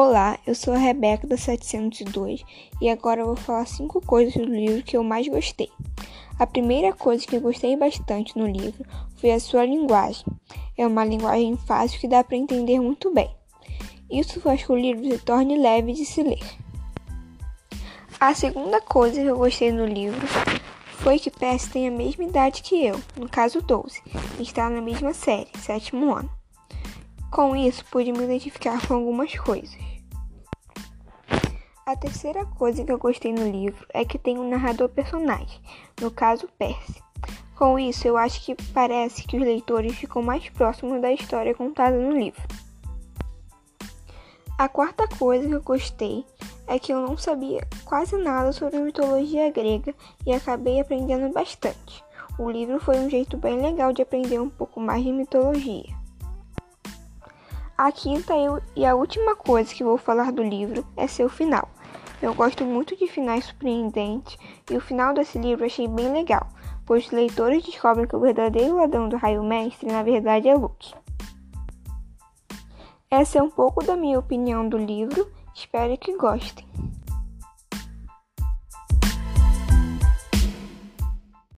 Olá, eu sou a Rebeca da 702 e agora eu vou falar cinco coisas do livro que eu mais gostei. A primeira coisa que eu gostei bastante no livro foi a sua linguagem. É uma linguagem fácil que dá para entender muito bem. Isso faz que o livro se torne leve de se ler. A segunda coisa que eu gostei no livro foi que Percy tem a mesma idade que eu, no caso 12, e está na mesma série, sétimo ano. Com isso, pude me identificar com algumas coisas. A terceira coisa que eu gostei no livro é que tem um narrador personagem, no caso Percy. Com isso, eu acho que parece que os leitores ficam mais próximos da história contada no livro. A quarta coisa que eu gostei é que eu não sabia quase nada sobre mitologia grega e acabei aprendendo bastante. O livro foi um jeito bem legal de aprender um pouco mais de mitologia. A quinta e a última coisa que vou falar do livro é seu final. Eu gosto muito de finais surpreendentes e o final desse livro achei bem legal, pois os leitores descobrem que o verdadeiro ladrão do raio mestre na verdade é Luke. Essa é um pouco da minha opinião do livro, espero que gostem.